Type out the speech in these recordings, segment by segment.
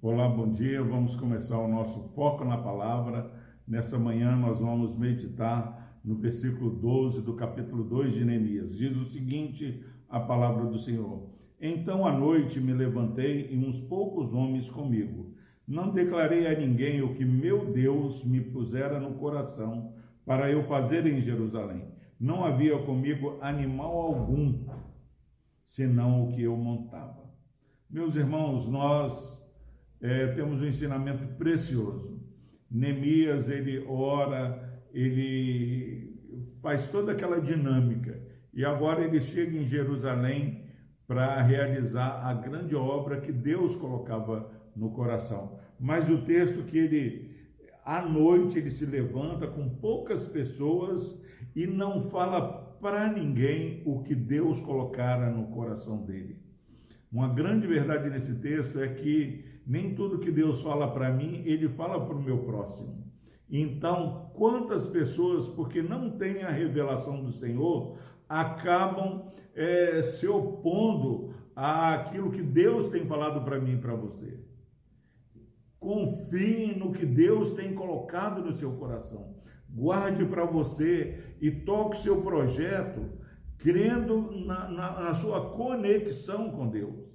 Olá, bom dia. Vamos começar o nosso foco na palavra. Nessa manhã nós vamos meditar no versículo 12 do capítulo 2 de Neemias. Diz o seguinte: a palavra do Senhor. Então à noite me levantei e uns poucos homens comigo. Não declarei a ninguém o que meu Deus me pusera no coração para eu fazer em Jerusalém. Não havia comigo animal algum, senão o que eu montava. Meus irmãos, nós é, temos um ensinamento precioso. Neemias, ele ora, ele faz toda aquela dinâmica. E agora ele chega em Jerusalém para realizar a grande obra que Deus colocava no coração. Mas o texto que ele à noite ele se levanta com poucas pessoas e não fala para ninguém o que Deus colocara no coração dele. Uma grande verdade nesse texto é que nem tudo que Deus fala para mim, ele fala para o meu próximo. Então, quantas pessoas, porque não têm a revelação do Senhor, acabam é, se opondo àquilo que Deus tem falado para mim e para você. Confie no que Deus tem colocado no seu coração. Guarde para você e toque seu projeto crendo na, na, na sua conexão com Deus.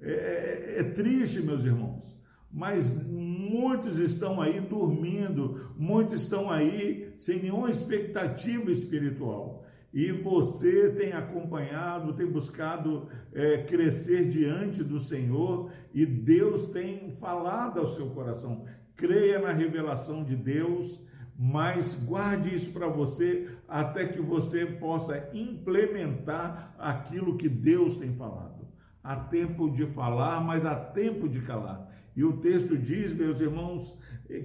É, é, é triste, meus irmãos, mas muitos estão aí dormindo, muitos estão aí sem nenhuma expectativa espiritual e você tem acompanhado, tem buscado é, crescer diante do Senhor e Deus tem falado ao seu coração. Creia na revelação de Deus, mas guarde isso para você até que você possa implementar aquilo que Deus tem falado. Há tempo de falar, mas há tempo de calar. E o texto diz, meus irmãos,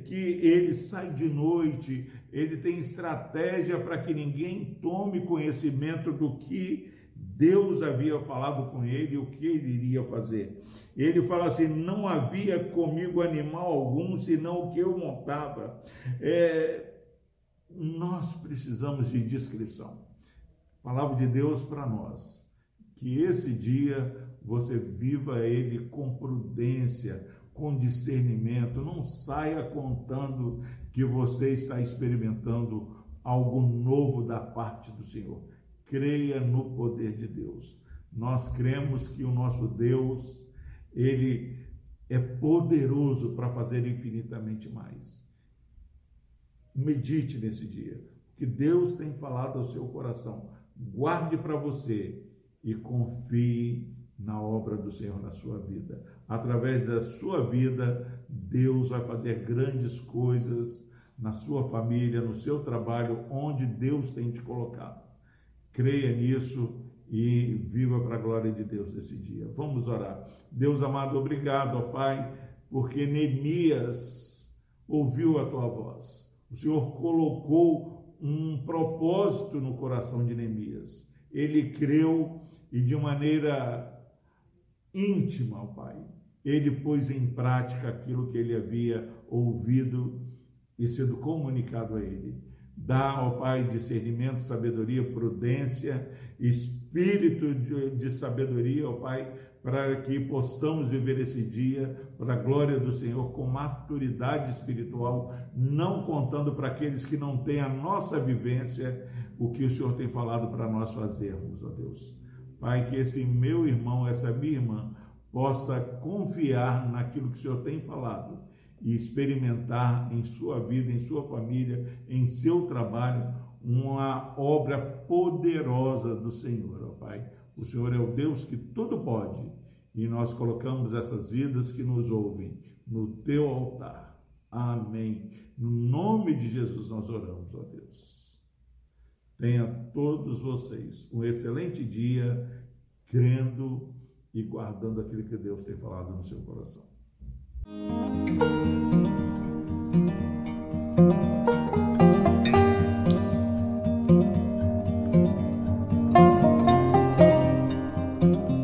que ele sai de noite, ele tem estratégia para que ninguém tome conhecimento do que Deus havia falado com ele, o que ele iria fazer. Ele fala assim: não havia comigo animal algum, senão o que eu montava. É, nós precisamos de discrição. Palavra de Deus para nós. Que esse dia você viva ele com prudência, com discernimento, não saia contando que você está experimentando algo novo da parte do Senhor. Creia no poder de Deus. Nós cremos que o nosso Deus, ele é poderoso para fazer infinitamente mais. Medite nesse dia, que Deus tem falado ao seu coração. Guarde para você e confie na obra do Senhor na sua vida. Através da sua vida, Deus vai fazer grandes coisas na sua família, no seu trabalho, onde Deus tem te colocado. Creia nisso e viva para a glória de Deus nesse dia. Vamos orar. Deus amado, obrigado, ó Pai, porque Neemias ouviu a tua voz. O Senhor colocou um propósito no coração de Neemias. Ele creu e de maneira íntima, ó Pai. Ele pôs em prática aquilo que ele havia ouvido e sido comunicado a ele. Dá, ó Pai, discernimento, sabedoria, prudência, espírito de, de sabedoria, ó Pai, para que possamos viver esse dia para a glória do Senhor com maturidade espiritual, não contando para aqueles que não têm a nossa vivência o que o Senhor tem falado para nós fazermos, ó Deus. Pai, que esse meu irmão, essa minha irmã, possa confiar naquilo que o Senhor tem falado e experimentar em sua vida, em sua família, em seu trabalho, uma obra poderosa do Senhor, ó Pai. O Senhor é o Deus que tudo pode e nós colocamos essas vidas que nos ouvem no teu altar. Amém. No nome de Jesus nós oramos, ó Deus. Tenha todos vocês um excelente dia, crendo e guardando aquilo que Deus tem falado no seu coração. Música